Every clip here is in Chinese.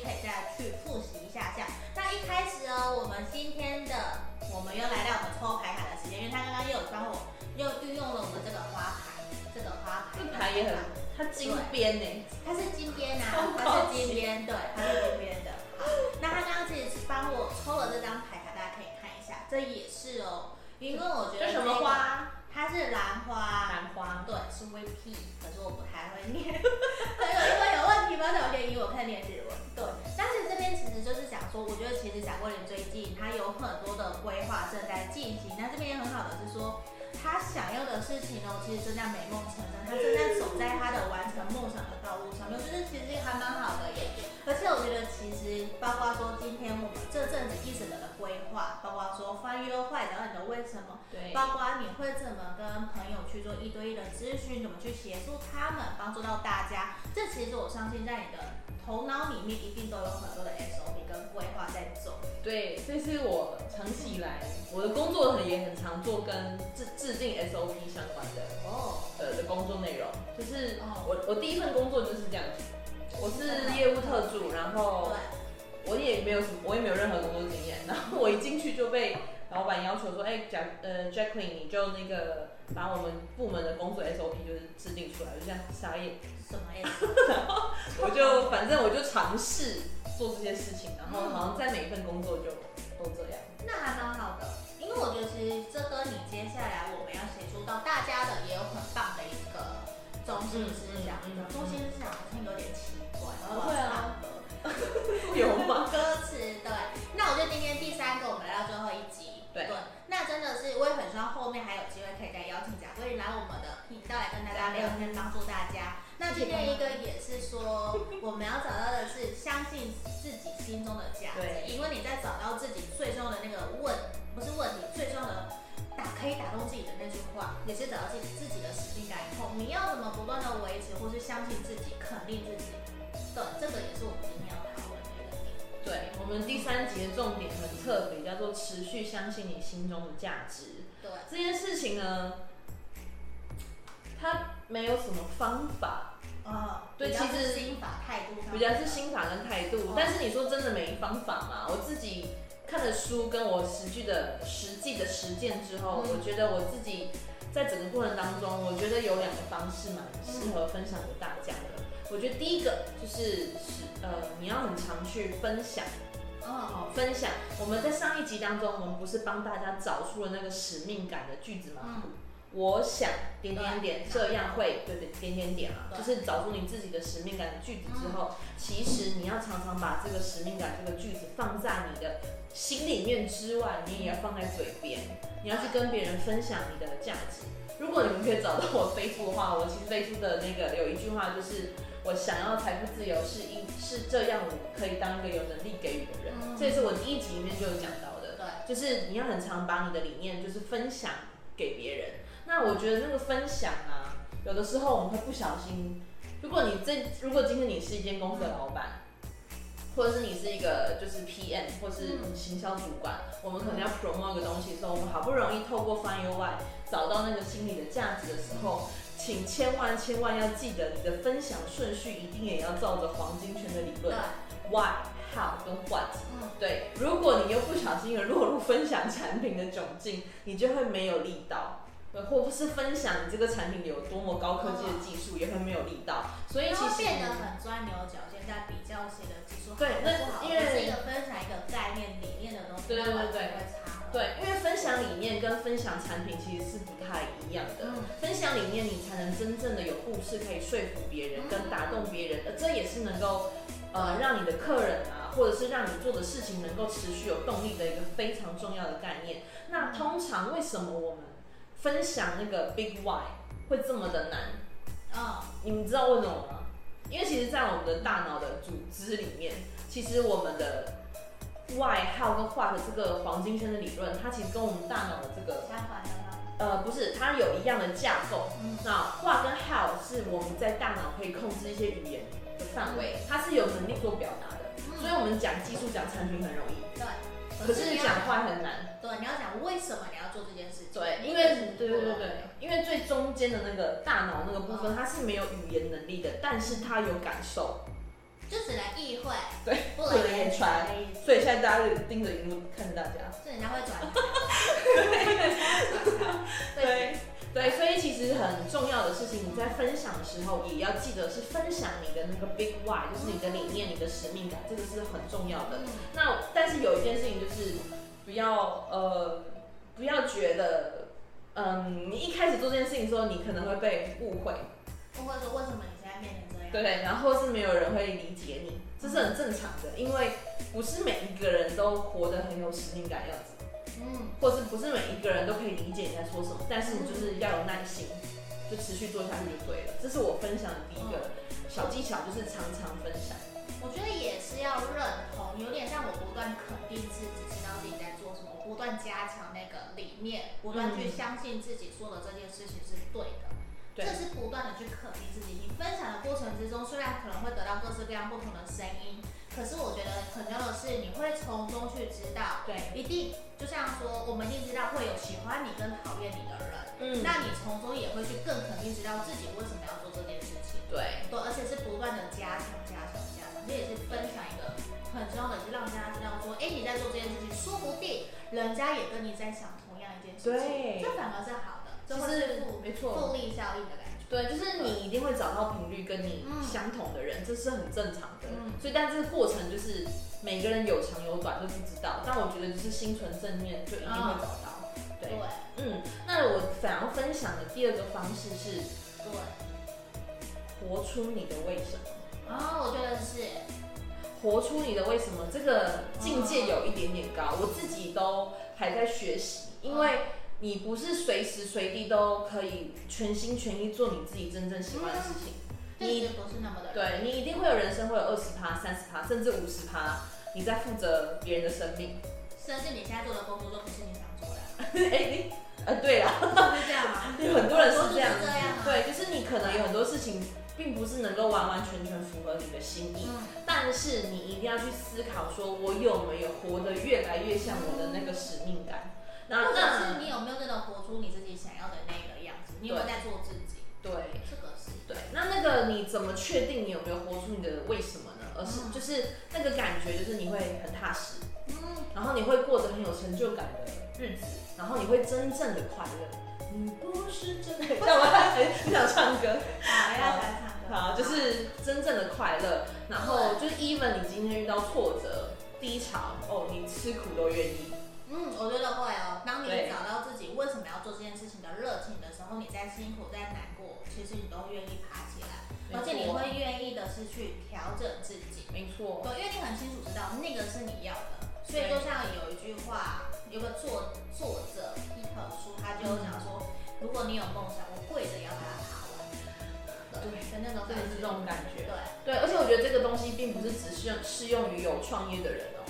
可以再去复习一下下。那一开始呢，我们今天的我们又来到我们抽牌卡的时间，因为他刚刚又有帮我又运用了我们这个花牌，这个花牌。这牌也很，它金边呢，它是金边啊，它是金边，对，它是金边的。好，那他刚刚其实是帮我抽了这张牌卡，大家可以看一下，这也是哦，因为我觉得、这个、这什么花？它是兰花，兰花，对，是 VP，可是我不太会念，贾桂林最近他有很多的规划正在进行，那这边也很好的是说。他想要的事情呢，其实正在美梦成真，他正在走在他的完成梦想的道路上面，我觉得其实还蛮好的耶。而且我觉得其实包括说今天我们这阵子一整个的规划，包括说翻优坏，然后你的为什么，对，包括你会怎么跟朋友去做一对一的咨询，怎么去协助他们，帮助到大家，这其实我相信在你的。头脑里面一定都有很多的 SOP 跟规划在走。对，这是我长期以来我的工作很也很常做跟制制定 SOP 相关的哦呃的工作内容。就是我我第一份工作就是这样子，我是业务特助，然后我也没有什么，我也没有任何工作经验，然后我一进去就被老板要求说，哎，贾呃 Jacqueline 你就那个把我们部门的工作 SOP 就是制定出来，就这样傻眼。什么？然 后我就反正我就尝试做这些事情，然后好像在每一份工作就都这样。那还蛮好的，因为我觉得其实这跟你接下来我们要协助到大家的也有很棒的一个中心思想。嗯嗯嗯嗯、中心思想好像有点奇怪，会啊？有吗？歌词对。那我觉得今天第三个我们来到最后。对，那真的是我也很希望后面还有机会可以再邀请贾桂琳来我们的频道来跟大家聊天，帮助大家。那今天一个也是说，我们要找到的是相信自己心中的价值。对，因为你在找到自己最重要的那个问，不是问题，最重要的打可以打动自己的那句话，也是找到自己自己的使命感以后，你要怎么不断的维持，或是相信自己，肯定自己。对，这个也是我们今天要讨论的一个点。对，我们第三集的重点很特别，叫做持续相信你心中的价值。对，这件事情呢。他没有什么方法啊，对，其实心法态度比较是心法跟态度，但是你说真的没方法嘛？我自己看了书，跟我实际的实际的实践之后，我觉得我自己在整个过程当中，我觉得有两个方式蛮适合分享给大家的。我觉得第一个就是是呃，你要很常去分享哦，分享。我们在上一集当中，我们不是帮大家找出了那个使命感的句子吗？我想点点点，这样会对对点点点啊，就是找出你自己的使命感的句子之后，其实你要常常把这个使命感这个句子放在你的心里面之外，你也要放在嘴边，你要去跟别人分享你的价值。如果你们可以找到我 Facebook 的话，我其实 Facebook 的那个有一句话就是，我想要财富自由是因是这样，我可以当一个有能力给予的人。这也是我第一集里面就有讲到的，对，就是你要很常把你的理念就是分享给别人。那我觉得那个分享啊，有的时候我们会不小心。如果你这，如果今天你是一间公司的老板，或者是你是一个就是 PM 或是行销主管，我们可能要 promote 一个东西的时候，我们好不容易透过 Find Your Why 找到那个心理的价值的时候，请千万千万要记得，你的分享顺序一定也要照着黄金圈的理论，Why、How 跟 What。嗯对，如果你又不小心的落入分享产品的窘境，你就会没有力道。对或不是分享你这个产品有多么高科技的技术，也会没有力道，所以其实变得很钻牛角尖，在比较谁的技术好。对，那因为是一个分享一个概念理念的东西，对对对对，对，因为分享理念跟分享产品其实是不太一样的。嗯、分享理念，你才能真正的有故事可以说服别人，跟打动别人，而这也是能够呃让你的客人啊，或者是让你做的事情能够持续有动力的一个非常重要的概念。那通常为什么我们分享那个 Big Why 会这么的难啊？Oh. 你们知道为什么吗？因为其实，在我们的大脑的组织里面，其实我们的 Why、How 跟 What 这个黄金圈的理论，它其实跟我们大脑的这个相反的吗？不是，它有一样的架构。嗯、那 what 跟 how 是我们在大脑可以控制一些语言的范围，它是有能力做表达的。嗯、所以我们讲技术、讲产品很容易。对。可是讲话很难。对，你要讲为什么你要做这件事情。对，因为对对对对，因为最中间的那个大脑那个部分，它是没有语言能力的，但是它有感受。就只能意会，对，不能言传。所以现在大家就盯着荧幕看着大家。是人家会转。对对对，所以其实很重要的事情，你在分享的时候也要记得是分享你的那个 big why，就是你的理念、你的使命感，这个是很重要的。那但是有一件事情就是不要呃不要觉得，嗯，你一开始做这件事情的时候，你可能会被误会。误会说为什么？对，然后是没有人会理解你，这是很正常的，因为不是每一个人都活得很有使命感样子，嗯，或是不是每一个人都可以理解你在说什么，但是你就是要有耐心，就持续做下去就对了。这是我分享的第一个小技巧，就是常常分享。我觉得也是要认同，有点像我不断肯定自己，知道自己在做什么，不断加强那个理念，不断去相信自己说的这件事情是对的。这是不断的去肯定自己。你分享的过程之中，虽然可能会得到各式各样不同的声音，可是我觉得很重要的是，你会从中去知道，对，一定就像说，我们一定知道会有喜欢你跟讨厌你的人，嗯，那你从中也会去更肯定知道自己为什么要做这件事情，对，对，而且是不断的加强、加强、加强。这也是分享一个很重要的，是让大家知道说，哎，你在做这件事情，说不定人家也跟你在想同样一件事情，对，这反而是好。就是没错，复利效应的感觉。对，就是你一定会找到频率跟你相同的人，嗯、这是很正常的。嗯、所以，但这个过程就是每个人有长有短都不知道。但我觉得就是心存正念，就一定会找到。嗯、对，对嗯，那我想要分享的第二个方式是，对，活出你的为什么。啊、哦，我觉得是，活出你的为什么，这个境界有一点点高，我自己都还在学习，因为。你不是随时随地都可以全心全意做你自己真正喜欢的事情，嗯、你不是那么的，对，你一定会有人生会有二十趴、三十趴，甚至五十趴，你在负责别人的生命，甚至你现在做的工作都不是你想做的。哎，对啊，是这样吗？有很多人是这样，这样对，就是你可能有很多事情并不是能够完完全全符合你的心意，嗯、但是你一定要去思考，说我有没有活得越来越像我的那个使命感。那或者是你有没有真的活出你自己想要的那个样子？你有没有在做自己？对，这个是对。那那个你怎么确定你有没有活出你的为什么呢？而是就是那个感觉，就是你会很踏实，嗯，然后你会过着很有成就感的日子，然后你会真正的快乐。你不是真的，让我很想唱歌，好，要来唱歌。好，就是真正的快乐。然后就是 even 你今天遇到挫折、低潮，哦，你吃苦都愿意。嗯，我觉得会哦。当你找到自己为什么要做这件事情的热情的时候，你再辛苦再难过，其实你都愿意爬起来，而且你会愿意的是去调整自己。没错。对，因为你很清楚知道那个是你要的。所以就像有一句话，有个作作者一本书，他就讲说，如果你有梦想，我跪着要把它爬完。对，就那种真的是这种感觉。对对，而且我觉得这个东西并不是只适用适用于有创业的人哦。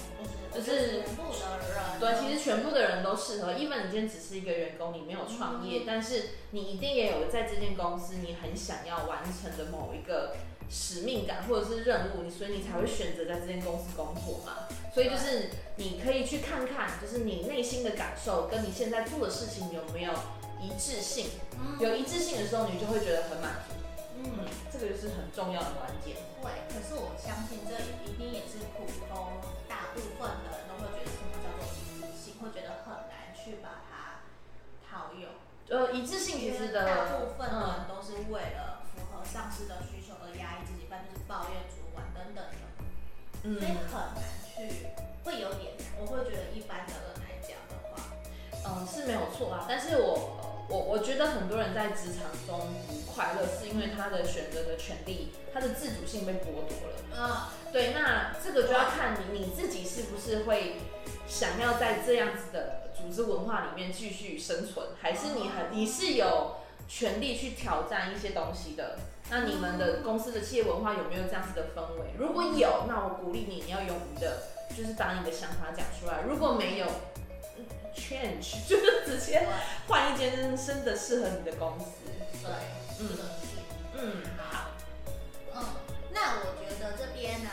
就是全部的人，对，其实全部的人都适合。even 你今天只是一个员工，你没有创业，嗯、但是你一定也有在这间公司你很想要完成的某一个使命感或者是任务，你所以你才会选择在这间公司工作嘛。所以就是你可以去看看，就是你内心的感受跟你现在做的事情有没有一致性。嗯、有一致性的时候，你就会觉得很满足。嗯，这个就是很重要的关键。对，可是我相信这一定也是普通。部分的人都会觉得什么叫做一致性，会觉得很难去把它套用。呃，一致性其实的大部分的人都是为了符合上司的需求而压抑自己，不然就是抱怨主管等等的，嗯、所以很难去，会有点难。我会觉得一般的人来讲的话，嗯，是没有错啊。但是我我我觉得很多人在职场中不快乐，是因为他的选择的权利，他的自主性被剥夺了。嗯。对，那这个就要看你你自己是不是会想要在这样子的组织文化里面继续生存，还是你很你是有权利去挑战一些东西的？那你们的公司的企业文化有没有这样子的氛围？如果有，那我鼓励你，你要勇于的，就是把你的想法讲出来。如果没有，change，就是直接换一间真的适合你的公司。对，嗯。嗯，好，嗯，那我觉得这边呢，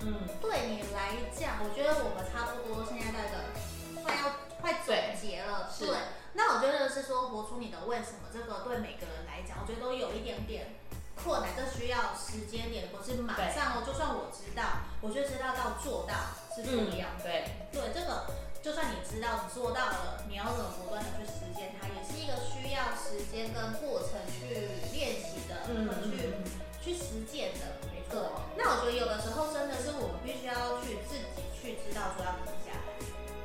嗯，对你来讲，我觉得我们差不多现在这个快要快总结了，对，那我觉得是说活出你的为什么，这个对每个人来讲，我觉得都有一点点困难，这需要时间点，不是马上哦。就算我知道，我就知道到做到是不一样，对，对，这个就算你知道你做到了，你要怎么不断的去实践它，也是一个需要时间跟过程去练习的，嗯，去去实践的，没错。那我觉得有的时候真的是我们必须要去自己去知道说要停下来，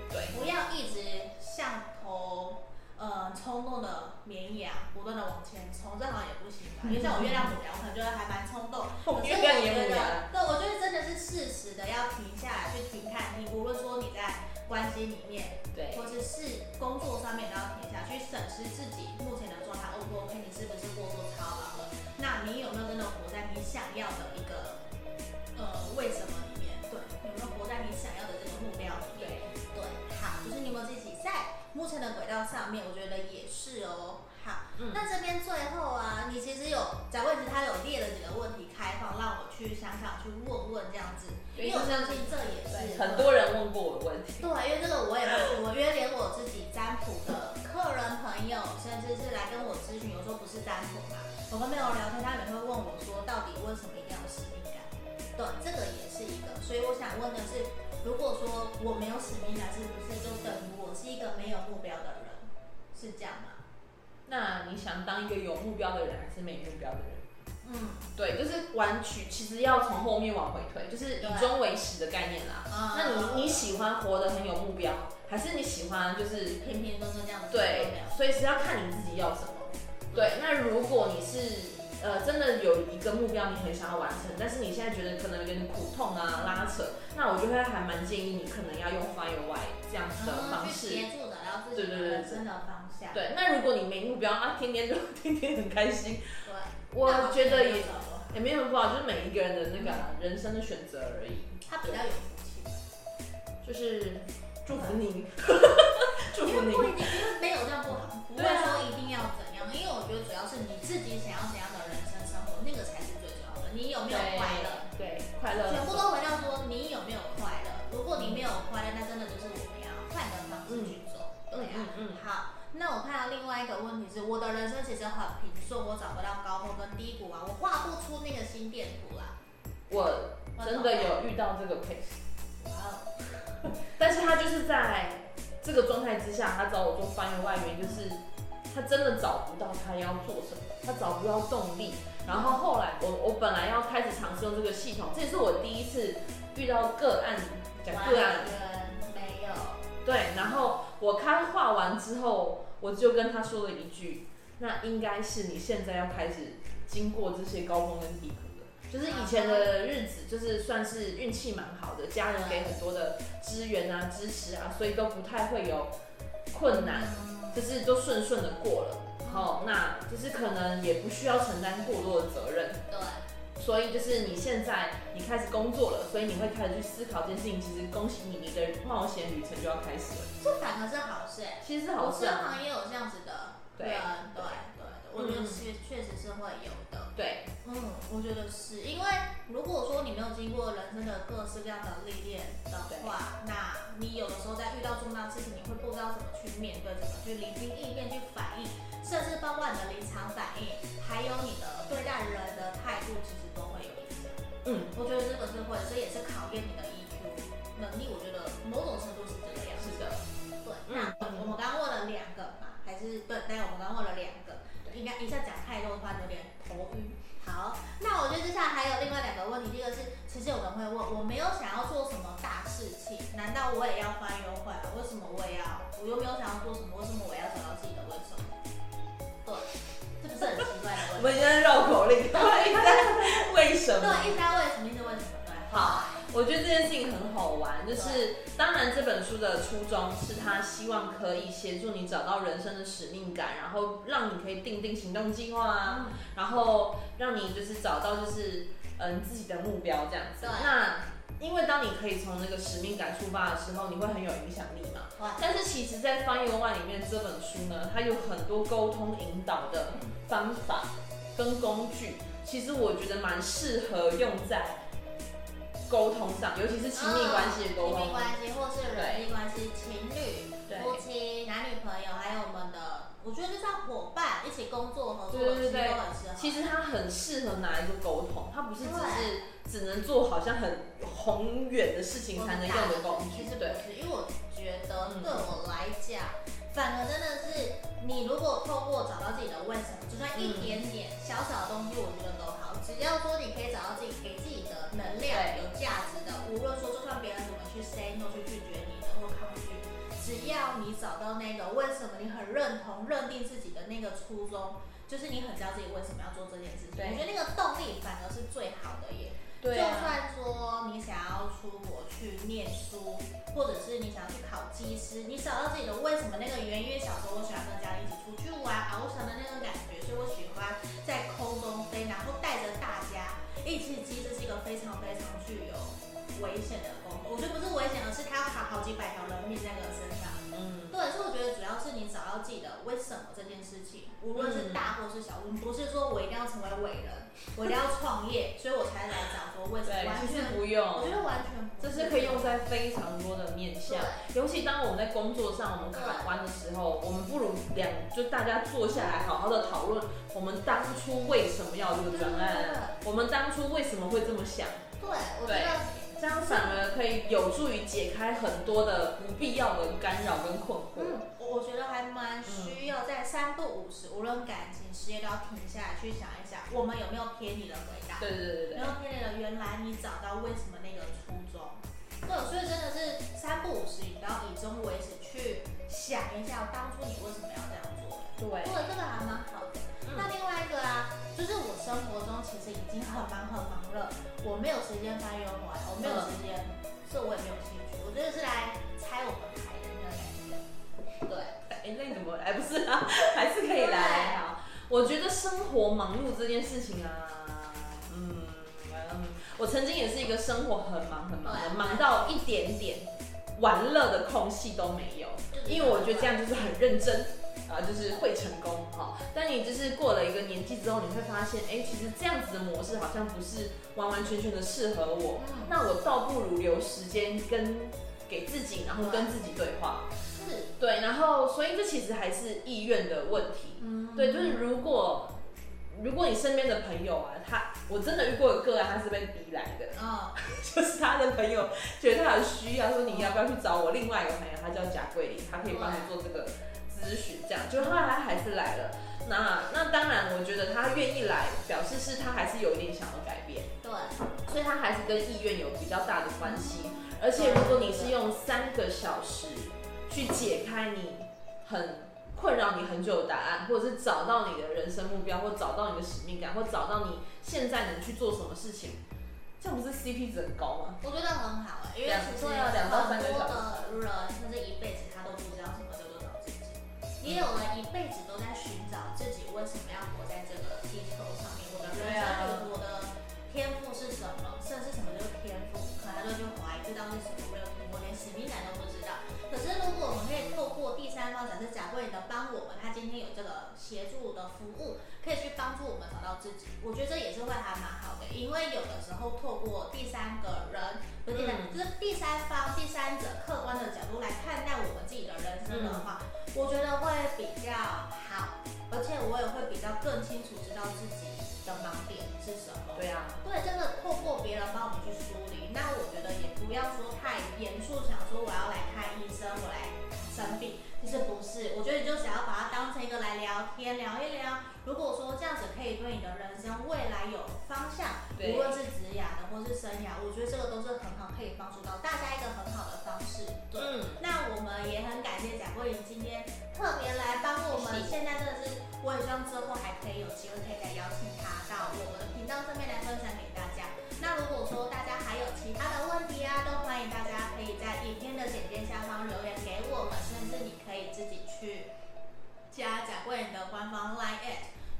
对，不要一直像头。呃，冲动的绵羊不断的往前冲，这好像也不行吧？因为像我月亮母羊，我可能觉得还蛮冲动。可是我觉得，对，我觉得真的是适时的要停下来，去停看。你无论说关系里面，对，或是是工作上面都要停下去审视自己目前的状态，O 不 OK？你是不是过度操劳了？那你有没有真的活在你想要的一个呃为什么里面？对，有没有活在你想要的这个目标里面？对，对，好，就是你有没有自己在。目前的轨道上面，我觉得也是哦。那这边最后啊，你其实有在问题，他有列了几个问题开放，让我去想想去问问这样子。因为我相信这也是很多人问过我的问题。对，因为这个我也会问，因为连我自己占卜的客人朋友，甚至是来跟我咨询，有时候不是占卜嘛，我跟朋友聊天，他也会问我说，到底为什么一定要使命感？对，这个也是一个。所以我想问的是，如果说我没有使命感，是不是就等于我？是一个没有目标的人，是这样吗？那你想当一个有目标的人，还是没目标的人？嗯，对，就是玩曲其实要从后面往回推，就是以终为始的概念啦。啊，那你你喜欢活得很有目标，还是你喜欢就是平平淡淡这样子？对，所以是要看你自己要什么。对，那如果你是。呃，真的有一个目标，你很想要完成，但是你现在觉得可能有点苦痛啊、拉扯，那我就会还蛮建议你，可能要用 Fire Why 这样子的方式，协助的，然后自己人生的方向。对，那如果你没目标啊，天天就 天天很开心，对，我觉得也也没什么不好，就是每一个人的那个人生的选择而已。他比较有福气，就是祝福你，祝福你，因为没有这样不好，不会说一定要怎样，因为我觉得主要是你自己想要怎样的人生生活。那个才是最重要的。你有没有快乐？对，快乐。很平顺，我找不到高峰跟低谷啊，我画不出那个心电图啦。我真的有遇到这个 case。哇哦。但是他就是在这个状态之下，他找我做翻译外援，就是他真的找不到他要做什么，他找不到动力。然后后来我我本来要开始尝试用这个系统，这也是我第一次遇到个案讲个案，没有对，然后我开画完之后，我就跟他说了一句，那应该是你现在要开始经过这些高峰跟低谷的，就是以前的日子就是算是运气蛮好的，家人给很多的资源啊支持啊，所以都不太会有困难，就是都顺顺的过了。哦，那就是可能也不需要承担过多的责任。对，所以就是你现在你开始工作了，所以你会开始去思考这件事情。其实恭喜你，你的冒险旅程就要开始了。这反而是好事哎，其实是好事。我身旁也有这样子的人，对对对，我觉得确确实是会有的。对，嗯，我觉得是因为如果说你没有经过人生的各式各样的历练的话，那你有的时候在遇到重大事情，你会不知道怎么去面对，怎么去临机应变去反应。甚至包括你的临场反应，还有你的对待人的态度，其实都会有影响。嗯，我觉得这个是会，所以也是考验你的 EQ 能力。我觉得某种程度是这个样子的。对，那我们刚刚问了两个嘛，还是对？但，我们刚刚问了两个，应该一下讲太多的话有点头晕。好，那我觉得接下来还有另外两个问题，第一个是，其实有人会问，我没有想要做什么大事情，难道我也要翻优惠啊？为什么我也要？我又没有想要做什么，为什么我要找到自己的为什么？对，这不是很奇怪的问题。我们现在绕口令，对，为什么？对，一直在这件事情很好玩，就是当然这本书的初衷是他希望可以协助你找到人生的使命感，然后让你可以定定行动计划啊，然后让你就是找到就是嗯自己的目标这样子。那因为当你可以从那个使命感出发的时候，你会很有影响力嘛。但是其实，在 Find Your Why 里面这本书呢，它有很多沟通引导的方法跟工具，其实我觉得蛮适合用在沟通上，尤其是亲密关系的沟通。亲密关系或是人际关系，情侣、夫妻、男女朋友，还有我们的，我觉得就像伙伴一起工作合作，对对对，都很适合。其实它很适合拿来做沟通，它不是只是只能做好像很宏远的事情才能用的工具。其实对，因为我。觉得对我来讲，反而真的是你如果透过找到自己的为什么，就算一点点小小的东西，我觉得都好。只要说你可以找到自己给自己的能量有价值的，无论说就算别人怎么去 say no 去拒绝你的或抗拒，只要你找到那个为什么，你很认同认定自己的那个初衷，就是你很知道自己为什么要做这件事情。我觉得那个动力反而是最好的耶。对就算说你想要出国去念书，或者是你想要去考技师，你找到自己的为什么那个原因。因为小时候我喜欢跟家里一起出去玩，翱翔的那种感觉，所以我喜欢在个非常非常具有危险的工作，我觉得不是危险，而是他要卡好几百条人命在你的身上。嗯，对，所以我觉得主要是你找到自己的为什么这件事情，无论是大或是小，我们不是说我一定要成为伟人。我一定要创业，所以我才来找说为什么？完全不用，我觉得完全不，这是可以用在非常多的面向。尤其当我们在工作上我们卡关的时候，我们不如两就大家坐下来好好的讨论，我们当初为什么要这个专案？我们当初为什么会这么想？对，我觉得。这样反而可以有助于解开很多的不必要的干扰跟困惑。嗯，我觉得还蛮需要在三不五时，无论感情、事业都要停下来去想一想，我们有没有偏离了轨道？对对对对。没有偏离了，原来你找到为什么那个初衷。对，所以真的是三不五时，你都要以终为始去想一下，当初你为什么要这样做？对，对，这个还蛮好的。那另外一个啊，就是我生活中其实已经很忙很忙了，我没有时间翻阅完，我没有时间，活忙碌这件事情啊，嗯嗯，我曾经也是一个生活很忙很忙的，忙到一点点玩乐的空隙都没有，因为我觉得这样就是很认真。啊，就是会成功哈，但你就是过了一个年纪之后，你会发现，哎，其实这样子的模式好像不是完完全全的适合我。那我倒不如留时间跟给自己，然后跟自己对话。是，对，然后所以这其实还是意愿的问题。嗯，对，就是如果如果你身边的朋友啊，他我真的遇过一个个案，他是被逼来的。嗯，就是他的朋友觉得他很需要，说你要不要去找我另外一个朋友，他叫贾桂林，他可以帮你做这个。咨询这样，就后来他还是来了。那那当然，我觉得他愿意来，表示是他还是有一点想要改变。对，所以他还是跟意愿有比较大的关系。而且如果你是用三个小时去解开你很困扰你很久的答案，或者是找到你的人生目标，或找到你的使命感，或找到你现在能去做什么事情，这样不是 CP 值很高吗？我觉得很好哎、欸，因为其实要两到三个小时的人，的服务，可以去帮助我们找到自己，我觉得这也是会还蛮好的，因为有的时候透过第三个人，不是第三，就是第三方、第三者客观的角度来看待我们自己的人生的话。嗯我觉得会比较好，而且我也会比较更清楚知道自己的盲点是什么。对啊，对，真的透过别人帮我们去梳理，那我觉得也不要说太严肃，想聊天，聊一聊。如果说这样子可以对你的人生未来有方向，无论是职涯的或是生涯，我觉得这个都是很好，可以帮助到大家一个很好的方式。对，嗯、那我们也很感谢贾桂琳今天特别来帮我们。现在真的是，我也希望之后还可以有机会可以再邀请他到我们的频道上面来分享给大家。那如果说大家还有其他的问题啊，都欢迎大家可以在影片的简介下方留言给我们，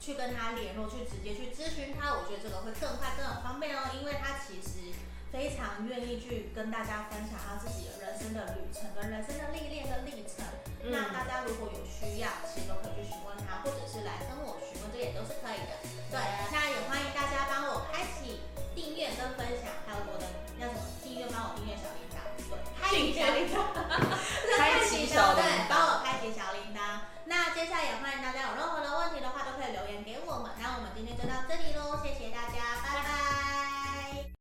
去跟他联络，去直接去咨询他，我觉得这个会更快，更很方便哦，因为他其实非常愿意去跟大家分享他自己的人生的旅程跟人生的历练跟历程。那大家如果有需要，其实都可以去询问他，或者是来跟我询问，这也都是可以的。对。那也欢迎大家帮我开启订阅跟分享，还有我的那么订阅，帮我订阅小铃铛。对。开启小铃铛。开启小铃铛。帮我开启小铃铛。那接下来也欢迎大家有任何。就到这里喽，谢谢。